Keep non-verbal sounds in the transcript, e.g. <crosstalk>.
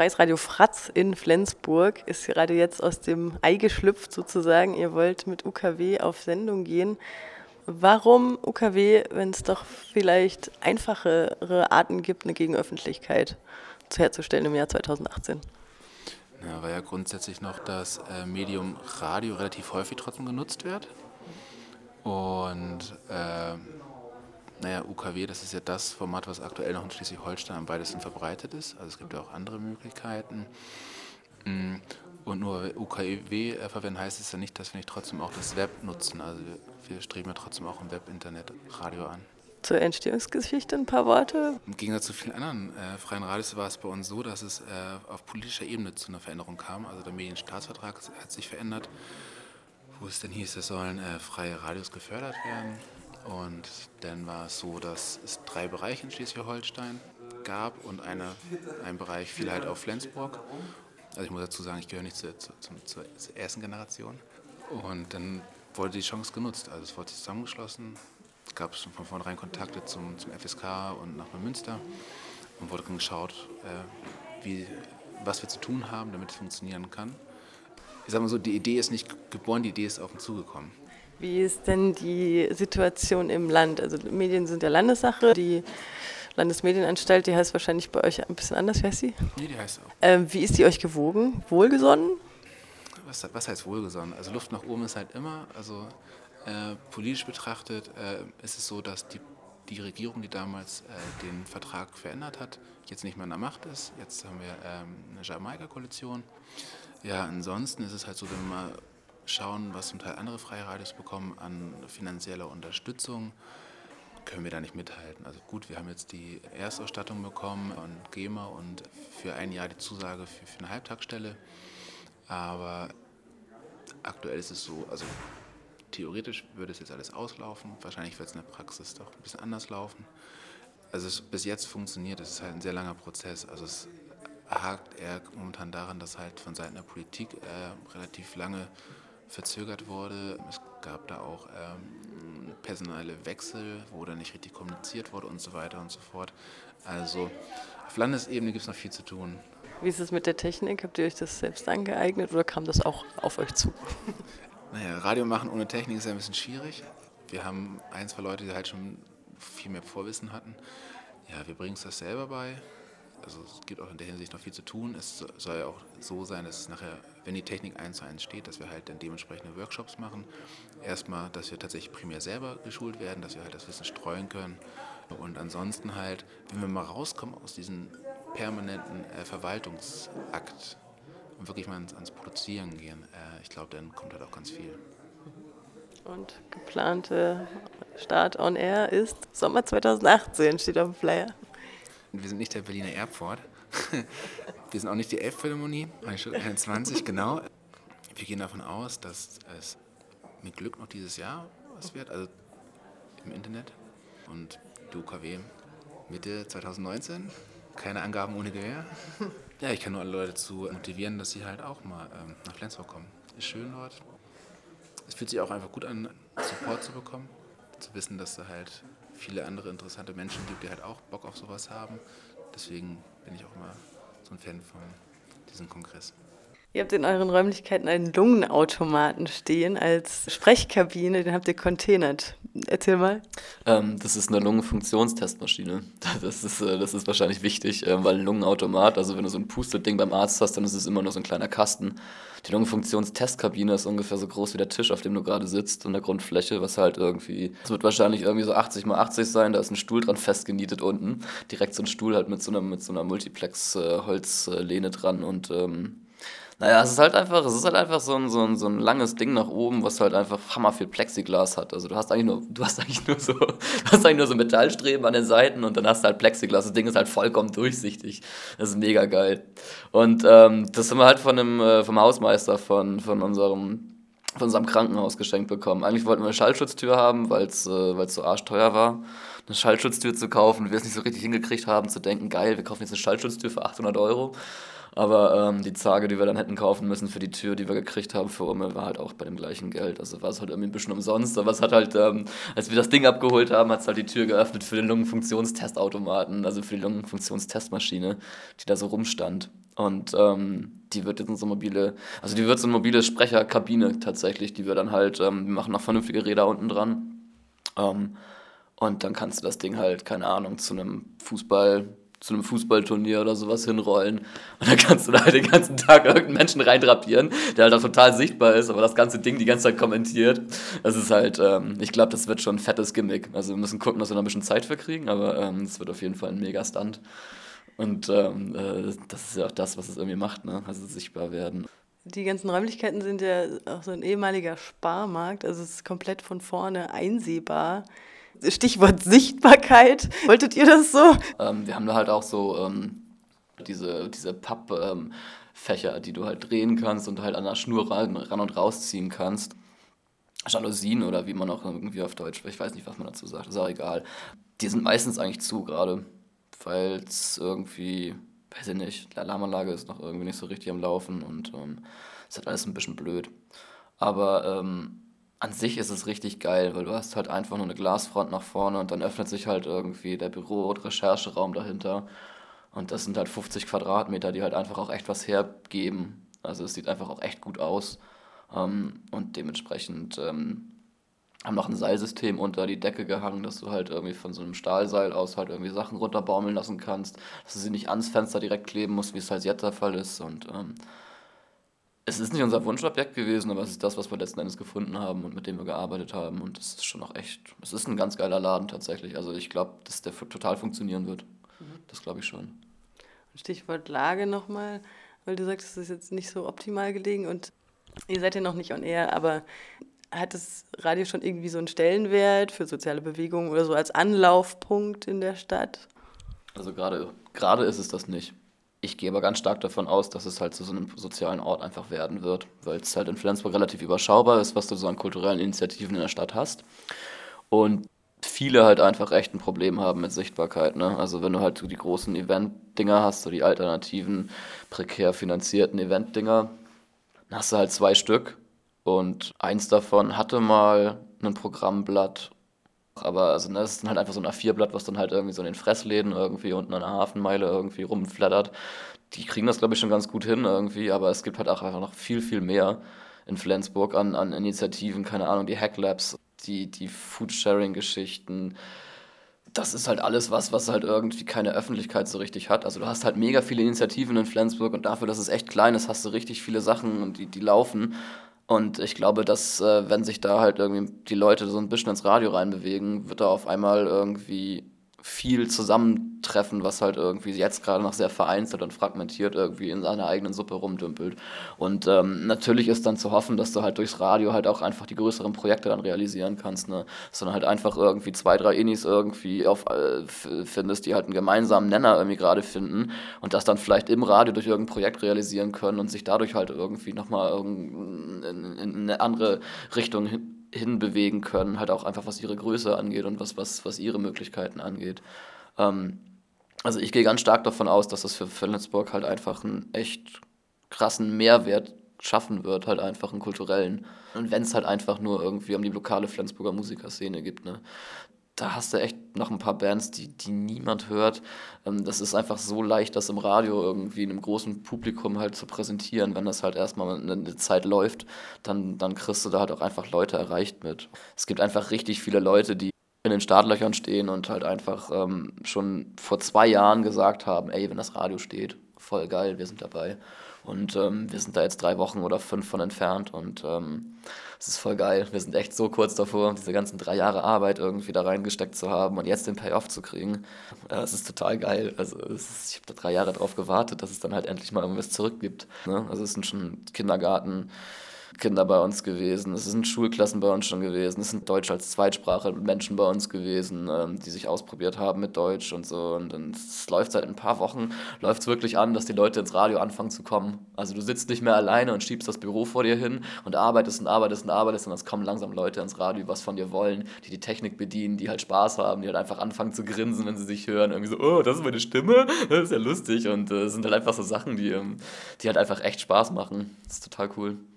Freies Radio Fratz in Flensburg ist gerade jetzt aus dem Ei geschlüpft sozusagen. Ihr wollt mit UKW auf Sendung gehen. Warum UKW, wenn es doch vielleicht einfachere Arten gibt, eine Gegenöffentlichkeit herzustellen im Jahr 2018? Ja, weil ja grundsätzlich noch das äh, Medium Radio relativ häufig trotzdem genutzt wird. Und äh, naja, UKW, das ist ja das Format, was aktuell noch in Schleswig-Holstein am weitesten verbreitet ist. Also es gibt ja auch andere Möglichkeiten. Mm, und nur UKW äh, verwenden heißt es ja nicht, dass wir nicht trotzdem auch das Web nutzen. Also wir streben ja trotzdem auch im Web, Internet, Radio an. Zur Entstehungsgeschichte ein paar Worte. Im Gegensatz zu vielen anderen äh, freien Radios war es bei uns so, dass es äh, auf politischer Ebene zu einer Veränderung kam. Also der Medienstaatsvertrag hat sich verändert, wo es dann hieß, es sollen äh, freie Radios gefördert werden. Und dann war es so, dass es drei Bereiche in Schleswig-Holstein gab und eine, ein Bereich fiel halt auf Flensburg. Also ich muss dazu sagen, ich gehöre nicht zur, zur, zur, zur ersten Generation. Und dann wurde die Chance genutzt. Also es wurde zusammengeschlossen. Es gab schon von vornherein Kontakte zum, zum FSK und nach Münster und wurde dann geschaut, äh, wie, was wir zu tun haben, damit es funktionieren kann. Ich sage mal so, die Idee ist nicht geboren, die Idee ist auf uns zugekommen. Wie ist denn die Situation im Land? Also Medien sind ja Landessache. Die Landesmedienanstalt, die heißt wahrscheinlich bei euch ein bisschen anders. Wie heißt sie? Nee, die heißt auch. Ähm, wie ist die euch gewogen? Wohlgesonnen? Was, was heißt wohlgesonnen? Also Luft nach oben ist halt immer, also äh, politisch betrachtet äh, ist es so, dass die, die Regierung, die damals äh, den Vertrag verändert hat, jetzt nicht mehr in der Macht ist. Jetzt haben wir ähm, eine Jamaika-Koalition. Ja, ansonsten ist es halt so, wenn mal schauen, was zum Teil andere freie Radios bekommen an finanzieller Unterstützung, können wir da nicht mithalten. Also gut, wir haben jetzt die Erstausstattung bekommen und GEMA und für ein Jahr die Zusage für, für eine Halbtagsstelle. Aber aktuell ist es so, also theoretisch würde es jetzt alles auslaufen. Wahrscheinlich wird es in der Praxis doch ein bisschen anders laufen. Also es, bis jetzt funktioniert, es ist halt ein sehr langer Prozess. Also es hakt eher momentan daran, dass halt von Seiten der Politik äh, relativ lange verzögert wurde. Es gab da auch ähm, personelle Wechsel, wo dann nicht richtig kommuniziert wurde und so weiter und so fort. Also auf Landesebene gibt es noch viel zu tun. Wie ist es mit der Technik? Habt ihr euch das selbst angeeignet oder kam das auch auf euch zu? <laughs> Naja, Radio machen ohne Technik ist ja ein bisschen schwierig. Wir haben ein, zwei Leute, die halt schon viel mehr Vorwissen hatten. Ja, wir bringen es das selber bei also es gibt auch in der Hinsicht noch viel zu tun. Es soll ja auch so sein, dass nachher, wenn die Technik eins zu eins steht, dass wir halt dann dementsprechende Workshops machen. Erstmal, dass wir tatsächlich primär selber geschult werden, dass wir halt das Wissen streuen können. Und ansonsten halt, wenn wir mal rauskommen aus diesem permanenten äh, Verwaltungsakt und wirklich mal ans, ans Produzieren gehen, äh, ich glaube, dann kommt halt auch ganz viel. Und geplante Start on Air ist Sommer 2018, steht auf dem Flyer. Wir sind nicht der Berliner Airport. <laughs> Wir sind auch nicht die Elbphilharmonie, 21, genau. Wir gehen davon aus, dass es mit Glück noch dieses Jahr was wird, also im Internet. Und die UKW Mitte 2019. Keine Angaben ohne Gewähr. Ja, ich kann nur alle Leute zu motivieren, dass sie halt auch mal ähm, nach Flensburg kommen. Ist schön dort. Es fühlt sich auch einfach gut an, Support zu bekommen. Zu wissen, dass da halt viele andere interessante Menschen gibt, die halt auch Bock auf sowas haben. Deswegen bin ich auch immer so ein Fan von diesem Kongress. Ihr habt in euren Räumlichkeiten einen Lungenautomaten stehen als Sprechkabine, den habt ihr containert. Erzähl mal. Ähm, das ist eine Lungenfunktionstestmaschine. <laughs> Das ist, äh, das ist wahrscheinlich wichtig, äh, weil ein Lungenautomat, also wenn du so ein Pustet-Ding beim Arzt hast, dann ist es immer nur so ein kleiner Kasten. Die Lungenfunktionstestkabine ist ungefähr so groß wie der Tisch, auf dem du gerade sitzt, in der Grundfläche, was halt irgendwie, es wird wahrscheinlich irgendwie so 80 mal 80 sein, da ist ein Stuhl dran festgenietet unten. Direkt so ein Stuhl halt mit so einer, mit so einer Multiplex-Holzlehne äh, dran und ähm, naja, es ist halt einfach, es ist halt einfach so ein, so, ein, so ein langes Ding nach oben, was halt einfach hammer viel Plexiglas hat. Also du hast eigentlich nur, du hast eigentlich nur so, <laughs> du hast eigentlich nur so Metallstreben an den Seiten und dann hast du halt Plexiglas. Das Ding ist halt vollkommen durchsichtig. Das ist mega geil. Und ähm, das haben wir halt von dem, äh, vom Hausmeister von, von unserem von unserem Krankenhaus geschenkt bekommen. Eigentlich wollten wir eine Schallschutztür haben, weil es äh, so arschteuer war, eine Schallschutztür zu kaufen. Wir es nicht so richtig hingekriegt haben, zu denken, geil, wir kaufen jetzt eine Schallschutztür für 800 Euro. Aber ähm, die Zage, die wir dann hätten kaufen müssen für die Tür, die wir gekriegt haben für Umme, war halt auch bei dem gleichen Geld. Also war es halt irgendwie ein bisschen umsonst. Aber es hat halt, ähm, als wir das Ding abgeholt haben, hat es halt die Tür geöffnet für den Lungenfunktionstestautomaten, also für die Lungenfunktionstestmaschine, die da so rumstand. Und ähm, die wird jetzt so mobile, also die wird so eine mobile Sprecherkabine tatsächlich, die wir dann halt, ähm, wir machen noch vernünftige Räder unten dran. Ähm, und dann kannst du das Ding halt, keine Ahnung, zu einem Fußball, zu einem Fußballturnier oder sowas hinrollen. Und dann kannst du da halt den ganzen Tag irgendeinen Menschen reindrapieren, der halt auch total sichtbar ist, aber das ganze Ding die ganze Zeit kommentiert. Das ist halt, ähm, ich glaube, das wird schon ein fettes Gimmick. Also wir müssen gucken, dass wir noch ein bisschen Zeit verkriegen, aber ähm, es ähm, wird auf jeden Fall ein Mega-Stunt. Und ähm, äh, das ist ja auch das, was es irgendwie macht, ne? also sichtbar werden. Die ganzen Räumlichkeiten sind ja auch so ein ehemaliger Sparmarkt, also es ist komplett von vorne einsehbar. Stichwort Sichtbarkeit. Wolltet ihr das so? Ähm, wir haben da halt auch so ähm, diese, diese Pappfächer, ähm, die du halt drehen kannst und halt an der Schnur ran, ran und rausziehen kannst. Jalousien oder wie man auch irgendwie auf Deutsch, ich weiß nicht, was man dazu sagt, ist auch egal. Die sind meistens eigentlich zu gerade, weil es irgendwie, weiß ich nicht, die Alarmanlage ist noch irgendwie nicht so richtig am Laufen und ähm, ist halt alles ein bisschen blöd. Aber ähm, an sich ist es richtig geil, weil du hast halt einfach nur eine Glasfront nach vorne und dann öffnet sich halt irgendwie der Büro- und Rechercheraum dahinter. Und das sind halt 50 Quadratmeter, die halt einfach auch echt was hergeben. Also es sieht einfach auch echt gut aus. Ähm, und dementsprechend ähm, haben noch ein Seilsystem unter die Decke gehangen, dass du halt irgendwie von so einem Stahlseil aus halt irgendwie Sachen runterbaumeln lassen kannst, dass du sie nicht ans Fenster direkt kleben musst, wie es halt jetzt der Fall ist. Und ähm, es ist nicht unser Wunschobjekt gewesen, aber es ist das, was wir letzten Endes gefunden haben und mit dem wir gearbeitet haben. Und es ist schon auch echt, es ist ein ganz geiler Laden tatsächlich. Also ich glaube, dass der total funktionieren wird. Mhm. Das glaube ich schon. Stichwort Lage nochmal, weil du sagst, es ist jetzt nicht so optimal gelegen und ihr seid ja noch nicht on air, aber hat das Radio schon irgendwie so einen Stellenwert für soziale Bewegungen oder so als Anlaufpunkt in der Stadt? Also gerade, gerade ist es das nicht. Ich gehe aber ganz stark davon aus, dass es halt zu so einem sozialen Ort einfach werden wird, weil es halt in Flensburg relativ überschaubar ist, was du so an kulturellen Initiativen in der Stadt hast. Und viele halt einfach echt ein Problem haben mit Sichtbarkeit. Ne? Also wenn du halt so die großen Event-Dinger hast, so die alternativen, prekär finanzierten Event-Dinger, dann hast du halt zwei Stück und eins davon hatte mal ein Programmblatt aber also, ne, das ist dann halt einfach so ein A4-Blatt, was dann halt irgendwie so in den Fressläden irgendwie unten an der Hafenmeile irgendwie rumflattert. Die kriegen das, glaube ich, schon ganz gut hin irgendwie, aber es gibt halt auch einfach noch viel, viel mehr in Flensburg an, an Initiativen, keine Ahnung, die Hacklabs, die, die Foodsharing-Geschichten. Das ist halt alles was, was halt irgendwie keine Öffentlichkeit so richtig hat. Also du hast halt mega viele Initiativen in Flensburg und dafür, dass es echt klein ist, hast du richtig viele Sachen, die, die laufen. Und ich glaube, dass äh, wenn sich da halt irgendwie die Leute so ein bisschen ins Radio reinbewegen, wird da auf einmal irgendwie viel zusammentreffen, was halt irgendwie jetzt gerade noch sehr vereinzelt und fragmentiert irgendwie in seiner eigenen Suppe rumdümpelt. Und ähm, natürlich ist dann zu hoffen, dass du halt durchs Radio halt auch einfach die größeren Projekte dann realisieren kannst, ne? Sondern halt einfach irgendwie zwei, drei Inis irgendwie auf, äh, findest, die halt einen gemeinsamen Nenner irgendwie gerade finden und das dann vielleicht im Radio durch irgendein Projekt realisieren können und sich dadurch halt irgendwie nochmal in, in, in eine andere Richtung hin hinbewegen können, halt auch einfach was ihre Größe angeht und was, was, was ihre Möglichkeiten angeht. Ähm, also ich gehe ganz stark davon aus, dass das für Flensburg halt einfach einen echt krassen Mehrwert schaffen wird, halt einfach einen kulturellen. Und wenn es halt einfach nur irgendwie um die lokale Flensburger Musikerszene gibt, ne? Da hast du echt noch ein paar Bands, die, die niemand hört. Ähm, das ist einfach so leicht, das im Radio irgendwie einem großen Publikum halt zu präsentieren. Wenn das halt erstmal eine Zeit läuft, dann, dann kriegst du da halt auch einfach Leute erreicht mit. Es gibt einfach richtig viele Leute, die in den Startlöchern stehen und halt einfach ähm, schon vor zwei Jahren gesagt haben, ey, wenn das Radio steht, voll geil, wir sind dabei. Und ähm, wir sind da jetzt drei Wochen oder fünf von entfernt und ähm, es ist voll geil. Wir sind echt so kurz davor, diese ganzen drei Jahre Arbeit irgendwie da reingesteckt zu haben und jetzt den Payoff zu kriegen. Äh, es ist total geil. Also ist, ich habe da drei Jahre drauf gewartet, dass es dann halt endlich mal irgendwas zurückgibt. Ne? Also es sind schon Kindergarten. Kinder bei uns gewesen, es sind Schulklassen bei uns schon gewesen, es sind Deutsch als Zweitsprache Menschen bei uns gewesen, ähm, die sich ausprobiert haben mit Deutsch und so. Und, es läuft seit ein paar Wochen, läuft es wirklich an, dass die Leute ins Radio anfangen zu kommen. Also du sitzt nicht mehr alleine und schiebst das Büro vor dir hin und arbeitest und arbeitest und arbeitest und es kommen langsam Leute ins Radio, was von dir wollen, die die Technik bedienen, die halt Spaß haben, die halt einfach anfangen zu grinsen, wenn sie sich hören. Irgendwie so, oh, das ist meine Stimme, das ist ja lustig. Und es äh, sind halt einfach so Sachen, die, ähm, die halt einfach echt Spaß machen. Das ist total cool.